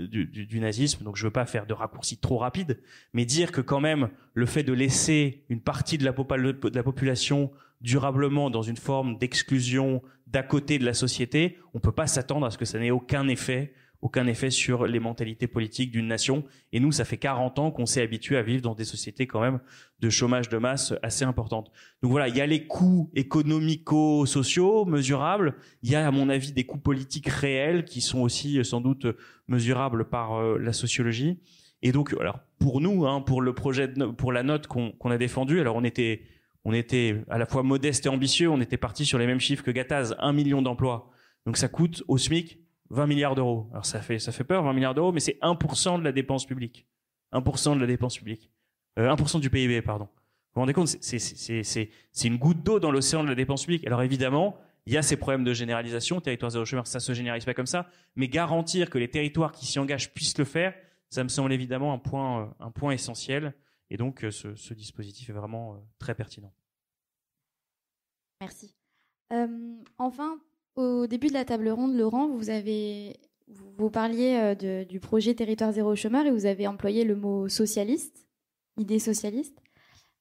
du, du, du, nazisme. Donc je veux pas faire de raccourcis trop rapides, mais dire que quand même le fait de laisser une partie de la, de la population durablement dans une forme d'exclusion d'à côté de la société, on peut pas s'attendre à ce que ça n'ait aucun effet aucun effet sur les mentalités politiques d'une nation. Et nous, ça fait 40 ans qu'on s'est habitué à vivre dans des sociétés quand même de chômage de masse assez importantes. Donc voilà, il y a les coûts économico-sociaux mesurables. Il y a, à mon avis, des coûts politiques réels qui sont aussi sans doute mesurables par euh, la sociologie. Et donc, alors pour nous, hein, pour le projet, pour la note qu'on a défendue, alors on était, on était à la fois modeste et ambitieux. On était parti sur les mêmes chiffres que Gattaz, un million d'emplois. Donc ça coûte au SMIC 20 milliards d'euros. Alors ça fait, ça fait peur, 20 milliards d'euros, mais c'est 1% de la dépense publique. 1% de la dépense publique. Euh, 1% du PIB, pardon. Vous vous rendez compte, c'est une goutte d'eau dans l'océan de la dépense publique. Alors évidemment, il y a ces problèmes de généralisation, territoire zéro chômeur, ça se généralise pas comme ça, mais garantir que les territoires qui s'y engagent puissent le faire, ça me semble évidemment un point, euh, un point essentiel. Et donc, euh, ce, dispositif est vraiment euh, très pertinent. Merci. Euh, enfin, au début de la table ronde, Laurent, vous vous, parliez du projet Territoire zéro chômeur et vous avez employé le mot socialiste, idée socialiste.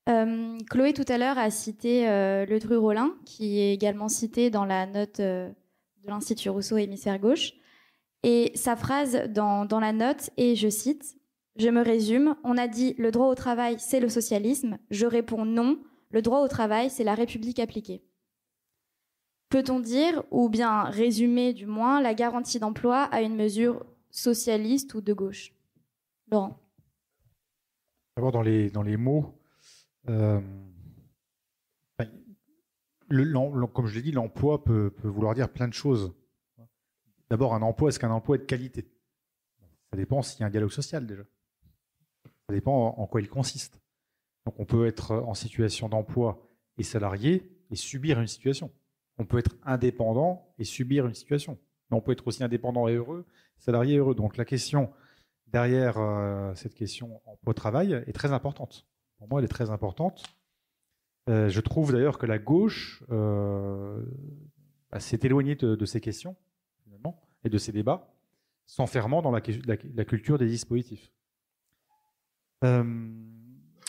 Chloé tout à l'heure a cité euh, le Dru Rollin, qui est également cité dans la note de l'Institut Rousseau Hémisphère gauche. Et sa phrase dans, dans la note est, je cite, Je me résume, on a dit le droit au travail, c'est le socialisme. Je réponds non, le droit au travail, c'est la République appliquée. Peut-on dire, ou bien résumer du moins, la garantie d'emploi à une mesure socialiste ou de gauche? Laurent D'abord, dans les, dans les mots, euh, le, comme je l'ai dit, l'emploi peut, peut, vouloir dire plein de choses. D'abord, un emploi, est-ce qu'un emploi est de qualité? Ça dépend s'il y a un dialogue social déjà. Ça dépend en quoi il consiste. Donc on peut être en situation d'emploi et salarié et subir une situation. On peut être indépendant et subir une situation. Mais on peut être aussi indépendant et heureux, salarié et heureux. Donc la question derrière euh, cette question emploi-travail est très importante. Pour moi, elle est très importante. Euh, je trouve d'ailleurs que la gauche euh, bah, s'est éloignée de, ces questions, finalement, et de ces débats, s'enfermant dans la, culture des dispositifs. Euh,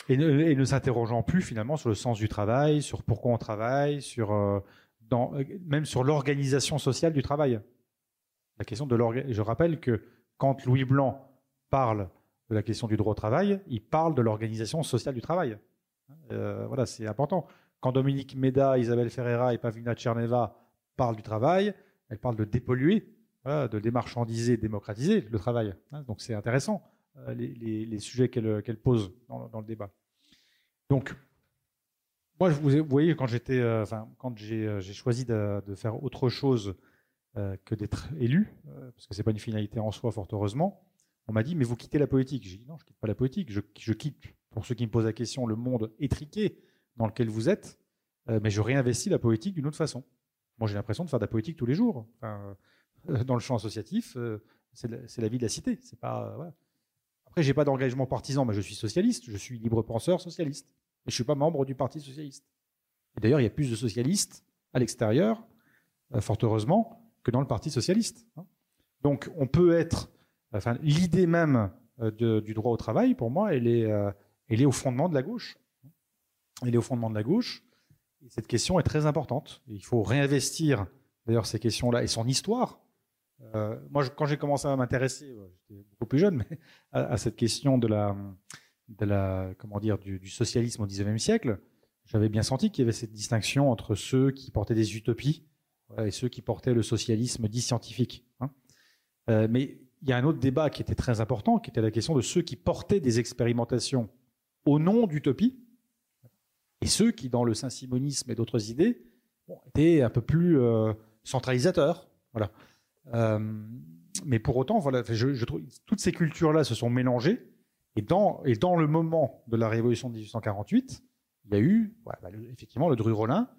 et ne, et s'interrogeant plus finalement sur le sens du travail, sur pourquoi on travaille, sur euh, euh, même sur l'organisation sociale du travail. La question de Je rappelle que quand Louis Blanc parle de la question du droit au travail, il parle de l'organisation sociale du travail. Voilà, c'est important. Quand Dominique Méda, Isabelle Ferreira et Pavlina Tcherneva parlent du travail, elles parlent de dépolluer, de démarchandiser, démocratiser le travail. Hein, donc c'est intéressant, les, les, sujets qu'elle qu pose dans, le débat. Donc, moi, vous voyez, quand j'étais, euh, quand j'ai euh, choisi de, faire autre chose euh, que d'être élu, euh, parce que c'est pas une finalité en soi, fort heureusement, on m'a dit, mais vous quittez la politique. J'ai dit, non, je quitte pas la politique. Je, quitte, pour ceux qui me posent la question, le monde étriqué dans lequel vous êtes, euh, mais je réinvestis la politique d'une autre façon. Moi, j'ai l'impression de faire de la politique tous les jours. Dans le champ associatif, c'est la, vie de la cité. C'est pas. Après, j'ai pas d'engagement partisan, mais je suis socialiste. Je suis libre penseur socialiste. Et je suis pas membre du Parti socialiste. Et d'ailleurs, il y a plus de socialistes à l'extérieur, euh, fort heureusement, que dans le Parti socialiste. Hein. Donc, on peut être, enfin, l'idée même euh, du droit au travail, pour moi, elle est, euh, elle est au fondement de la gauche. Elle est au fondement de la gauche. Et cette question est très importante. Il faut réinvestir, d'ailleurs, ces questions-là et son histoire. Euh, moi, quand j'ai commencé à m'intéresser, j'étais beaucoup plus jeune, mais à, cette question de la, comment dire, du, socialisme au XIXe siècle, j'avais bien senti qu'il y avait cette distinction entre ceux qui portaient des utopies et ceux qui portaient le socialisme dit scientifique. Hein. Euh, mais il y a un autre débat qui était très important, qui était la question de ceux qui portaient des expérimentations au nom d'utopie, et ceux qui, dans le saint-simonisme et d'autres idées, étaient un peu plus euh, centralisateurs. Voilà. Euh, mais pour autant, voilà, je, trouve toutes ces cultures-là se sont mélangées et dans, et dans le moment de la révolution de 1848, il y a eu bah, effectivement le Dru-Rollin,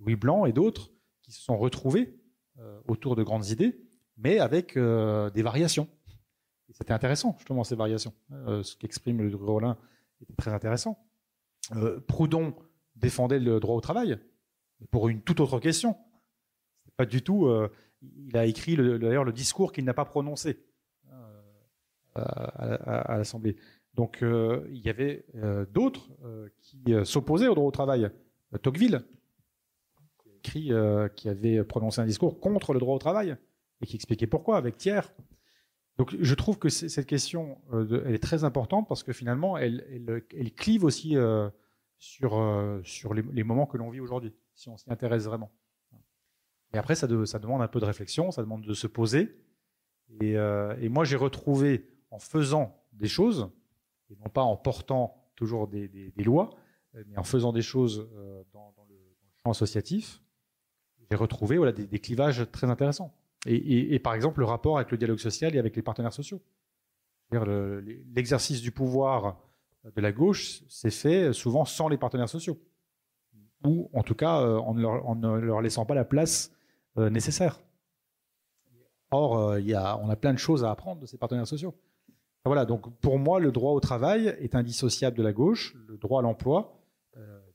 Louis Blanc et d'autres qui se sont retrouvés euh, autour de grandes idées, mais avec euh, des variations. C'était intéressant, justement, ces variations. Ce qu'exprime le Dru-Rollin était très intéressant. Proudhon défendait le droit au travail, pour une toute autre question. Pas du tout. Il a écrit d'ailleurs le discours qu'il n'a pas prononcé euh, à, l'Assemblée. Donc euh, il y avait euh, d'autres qui s'opposaient au droit au travail. Tocqueville, qui, écrit, qui avait prononcé un discours contre le droit au travail et qui expliquait pourquoi avec Thiers. Donc je trouve que cette question, elle est très importante parce que finalement, elle, clive aussi sur, sur les, moments que l'on vit aujourd'hui, si on s'y intéresse vraiment. Et après, ça, demande un peu de réflexion, ça demande de se poser. Et, et moi, j'ai retrouvé, en faisant des choses, et non pas en portant toujours des, lois, mais en faisant des choses dans, dans, le, champ associatif, j'ai retrouvé voilà, des, clivages très intéressants. Et, par exemple, le rapport avec le dialogue social et avec les partenaires sociaux. L'exercice du pouvoir de la gauche s'est fait souvent sans les partenaires sociaux, ou en tout cas euh, en ne leur, laissant pas la place euh, nécessaire. Or, euh, il y a, on a plein de choses à apprendre de ces partenaires sociaux. Voilà, donc pour moi, le droit au travail est indissociable de la gauche, le droit à l'emploi,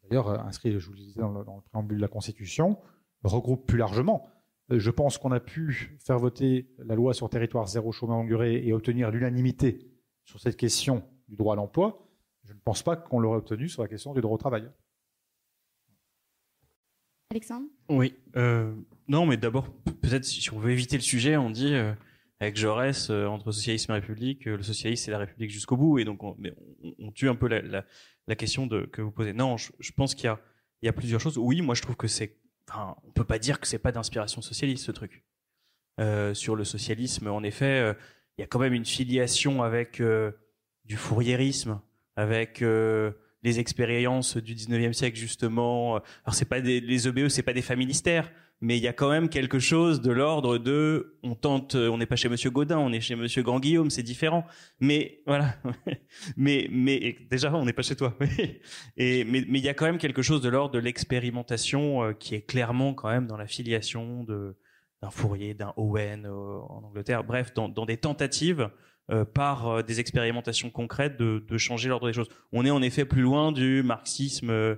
d'ailleurs inscrit, je vous le disais, dans le, dans le préambule de la Constitution, regroupe plus largement. Euh, je pense qu'on a pu faire voter la loi sur territoire zéro chômage longue durée et obtenir l'unanimité sur cette question du droit à l'emploi. Je ne pense pas qu'on l'aurait obtenu sur la question du droit au travail. Alexandre? Oui. Euh, non, mais d'abord, peut-être si on veut éviter le sujet, on dit euh, avec Jaurès, entre socialisme et république, le socialisme c'est la république jusqu'au bout, et donc on, tue un peu la, question que vous posez. Non, je, pense qu'il y, a, plusieurs choses. Oui, moi je trouve que c'est enfin, on peut pas dire que c'est pas d'inspiration socialiste ce truc. Euh, sur le socialisme, en effet, euh, il y a quand même une filiation avec euh, du fourriérisme, avec les expériences du 19e siècle justement. Alors c'est pas des, les EBE, c'est pas des familistères, mais il y a quand même quelque chose de l'ordre de on tente on n'est pas chez monsieur Godin on est chez monsieur Grand Guillaume c'est différent. Mais voilà. Mais mais déjà on n'est pas chez toi. Et mais il y a quand même quelque chose de l'ordre de l'expérimentation euh, qui est clairement quand même dans la filiation d'un Fourier d'un Owen euh, en Angleterre. Bref dans des tentatives euh, par euh, des expérimentations concrètes de, changer l'ordre des choses. On est en effet plus loin du marxisme euh,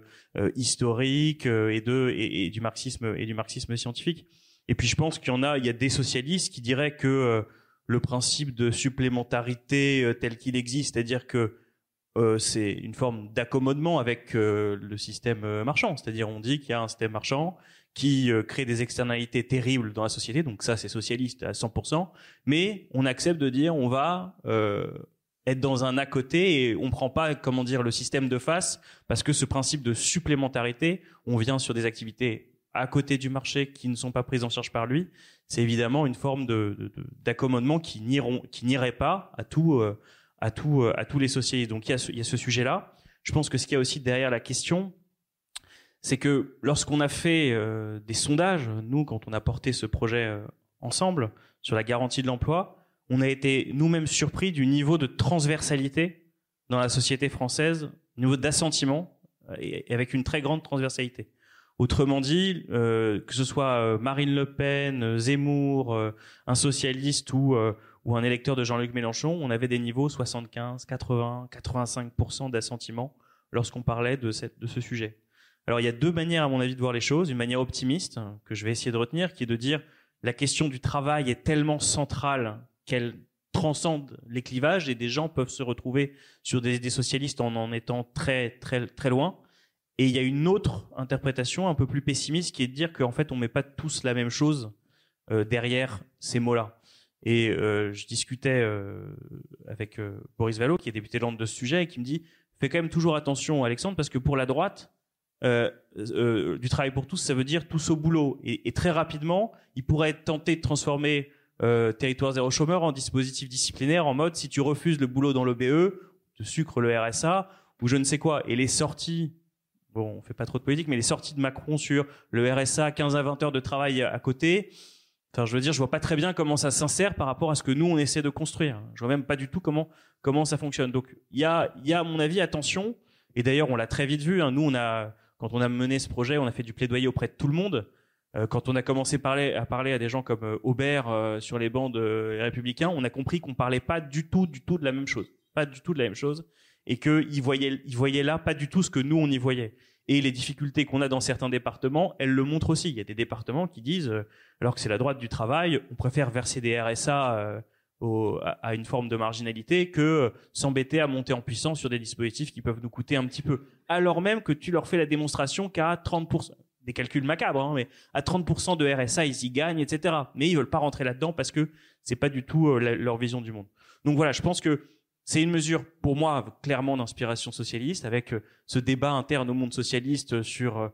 historique et du marxisme et du marxisme scientifique. Et puis je pense qu'il y en a des socialistes qui diraient que le principe de supplémentarité tel qu'il existe, c'est-à-dire que c'est une forme d'accommodement avec le système marchand, c'est-à-dire on dit qu'il y a un système marchand qui euh, crée des externalités terribles dans la société. Donc ça, c'est socialiste à 100%. Mais on accepte de dire on va euh, être dans un à côté et on prend pas, comment dire, le système de face parce que ce principe de supplémentarité, on vient sur des activités à côté du marché qui ne sont pas prises en charge par lui. C'est évidemment une forme de, d'accommodement qui n'iront, qui n'irait pas à tout, euh, à tout, à tous les socialistes. Donc il y a ce, il y a ce sujet-là. Je pense que ce qu'il y a aussi derrière la question, c'est que lorsqu'on a fait euh, des sondages, nous, quand on a porté ce projet euh, ensemble sur la garantie de l'emploi, on a été nous-mêmes surpris du niveau de transversalité dans la société française, niveau d'assentiment, euh, et, avec une très grande transversalité. Autrement dit, que ce soit Marine Le Pen, Zemmour, un socialiste ou, un électeur de Jean-Luc Mélenchon, on avait des niveaux 75, 80, 85% d'assentiment lorsqu'on parlait de ce sujet. Alors il y a deux manières à mon avis de voir les choses, une manière optimiste que je vais essayer de retenir, qui est de dire la question du travail est tellement centrale qu'elle transcende les clivages et des gens peuvent se retrouver sur des socialistes en en étant très très très loin. Et il y a une autre interprétation un peu plus pessimiste qui est de dire qu'en fait on met pas tous la même chose euh, derrière ces mots-là. Et euh, je discutais euh, avec Boris Vallot, qui est député de de ce sujet, et qui me dit fais quand même toujours attention, Alexandre, parce que pour la droite, euh, euh, du travail pour tous, ça veut dire tous au boulot. Et, très rapidement, il pourrait être tenté de transformer euh, territoire zéro chômeur en dispositif disciplinaire en mode si tu refuses le boulot dans l'OBE, te sucre le RSA ou je ne sais quoi. Et les sorties, bon, on fait pas trop de politique, mais les sorties de Macron sur le RSA, 15 à 20 heures de travail à côté, Enfin, je veux dire, je vois pas très bien comment ça s'insère par rapport à ce que nous on essaie de construire. Je vois même pas du tout comment comment ça fonctionne. Donc, il y a, il y a à mon avis attention. Et d'ailleurs, on l'a très vite vu. Hein, nous, on a quand on a mené ce projet, on a fait du plaidoyer auprès de tout le monde. Euh, quand on a commencé à parler à des gens comme euh, Aubert euh, sur les bancs de Républicains, on a compris qu'on parlait pas du tout, du tout de la même chose, pas du tout de la même chose, et qu'ils voyaient, voyaient là pas du tout ce que nous on y voyait. Et les difficultés qu'on a dans certains départements, elles le montrent aussi. Il y a des départements qui disent, alors que c'est la droite du travail, on préfère verser des RSA à une forme de marginalité que s'embêter à monter en puissance sur des dispositifs qui peuvent nous coûter un petit peu, alors même que tu leur fais la démonstration qu'à 30%, des calculs macabres, hein, mais à 30% de RSA, ils y gagnent, etc. Mais ils veulent pas rentrer là-dedans parce que c'est pas du tout euh, leur vision du monde. Donc voilà, je pense que c'est une mesure, pour moi, clairement d'inspiration socialiste, avec euh, ce débat interne au monde socialiste sur euh,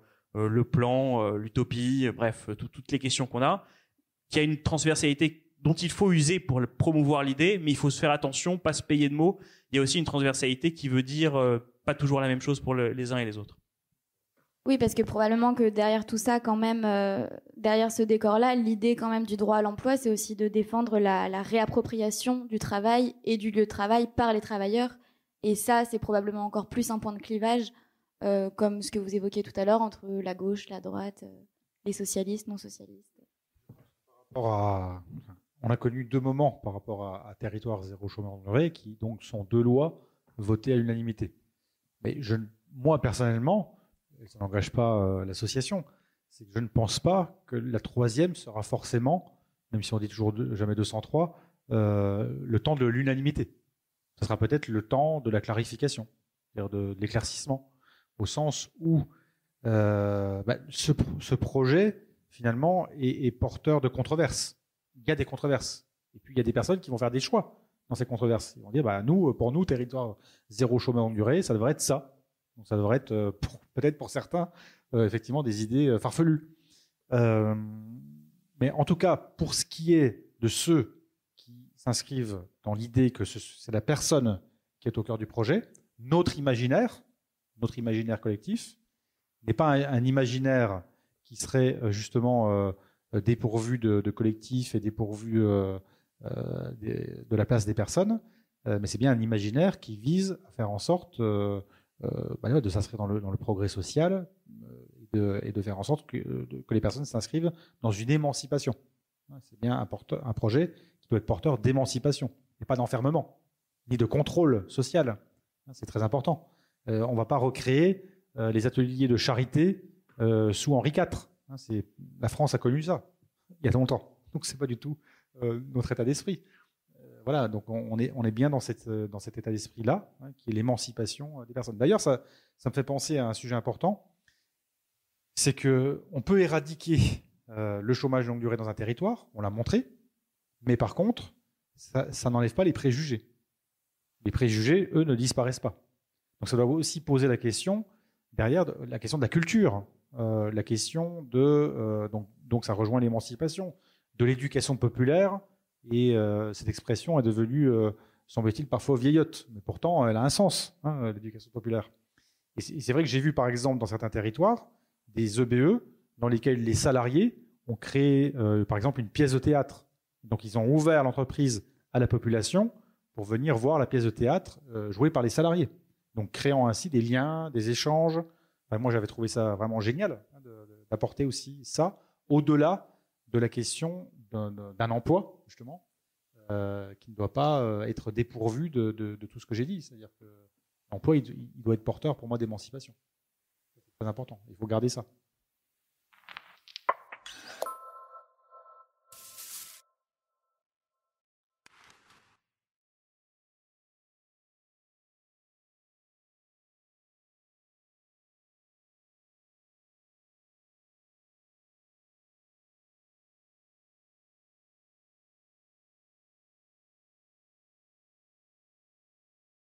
le plan, l'utopie, bref, toutes les questions qu'on a, qui a une transversalité dont il faut user pour promouvoir l'idée, mais il faut se faire attention, pas se payer de mots. Il y a aussi une transversalité qui veut dire pas toujours la même chose pour les uns et les autres. Oui, parce que probablement que derrière tout ça, quand même, euh, derrière ce décor-là, l'idée quand même du droit à l'emploi, c'est aussi de défendre la, réappropriation du travail et du lieu de travail par les travailleurs. Et ça, c'est probablement encore plus un point de clivage, euh, comme ce que vous évoquiez tout à l'heure, entre la gauche, la droite, euh, les socialistes, non socialistes. On a connu deux moments par rapport à, Territoire zéro chômeur de qui donc sont deux lois votées à l'unanimité. Mais je, moi, personnellement, ça n'engage pas euh, l'association, c'est que je ne pense pas que la troisième sera forcément, même si on dit toujours jamais 203, euh, le temps de l'unanimité. Ce sera peut-être le temps de la clarification, c'est-à-dire de, l'éclaircissement, au sens où euh, bah, ce, projet, finalement, est, porteur de controverses. Il y a des controverses. Et puis, il y a des personnes qui vont faire des choix dans ces controverses. Ils vont dire, bah, nous, pour nous, territoire zéro chômeur en durée, ça devrait être ça. Donc ça devrait être euh, peut-être pour certains euh, effectivement des idées euh, farfelues. mais en tout cas, pour ce qui est de ceux qui s'inscrivent dans l'idée que c'est la personne qui est au cœur du projet, notre imaginaire, notre imaginaire collectif, n'est pas un, imaginaire qui serait justement dépourvu de, collectif et dépourvu de la place des personnes, mais c'est bien un imaginaire qui vise à faire en sorte euh, bah, de s'inscrire dans le, progrès social euh, et de, faire en sorte que, les personnes s'inscrivent dans une émancipation. C'est bien un, projet qui doit être porteur d'émancipation et pas d'enfermement, ni de contrôle social. C'est très important. Euh, on ne va pas recréer les ateliers de charité sous Henri IV. La France a connu ça il y a longtemps. Donc c'est pas du tout notre état d'esprit voilà, donc on, est, on est bien dans, euh, cet état d'esprit-là, hein, qui est l'émancipation euh, des personnes. D'ailleurs, ça, me fait penser à un sujet important, c'est qu'on peut éradiquer euh, le chômage de longue durée dans un territoire, on l'a montré, mais par contre, ça, n'enlève pas les préjugés. Les préjugés, eux, ne disparaissent pas. Donc ça doit aussi poser la question, derrière, la question de la culture, la question de... donc, donc ça rejoint l'émancipation, de l'éducation populaire, et euh, cette expression est devenue, euh, semble-t-il, parfois vieillotte. Mais pourtant, elle a un sens, hein, l'éducation populaire. Et c'est vrai que j'ai vu, par exemple, dans certains territoires, des EBE dans lesquels les salariés ont créé, euh, par exemple, une pièce de théâtre. Donc, ils ont ouvert l'entreprise à la population pour venir voir la pièce de théâtre jouée par les salariés. Donc, créant ainsi des liens, des échanges. Moi, j'avais trouvé ça vraiment génial hein, d'apporter aussi ça au-delà de la question d'un emploi, justement, euh, qui ne doit pas euh, être dépourvu de, tout ce que j'ai dit. C'est-à-dire que l'emploi, il, doit être porteur pour moi d'émancipation. C'est très important. Il faut garder ça.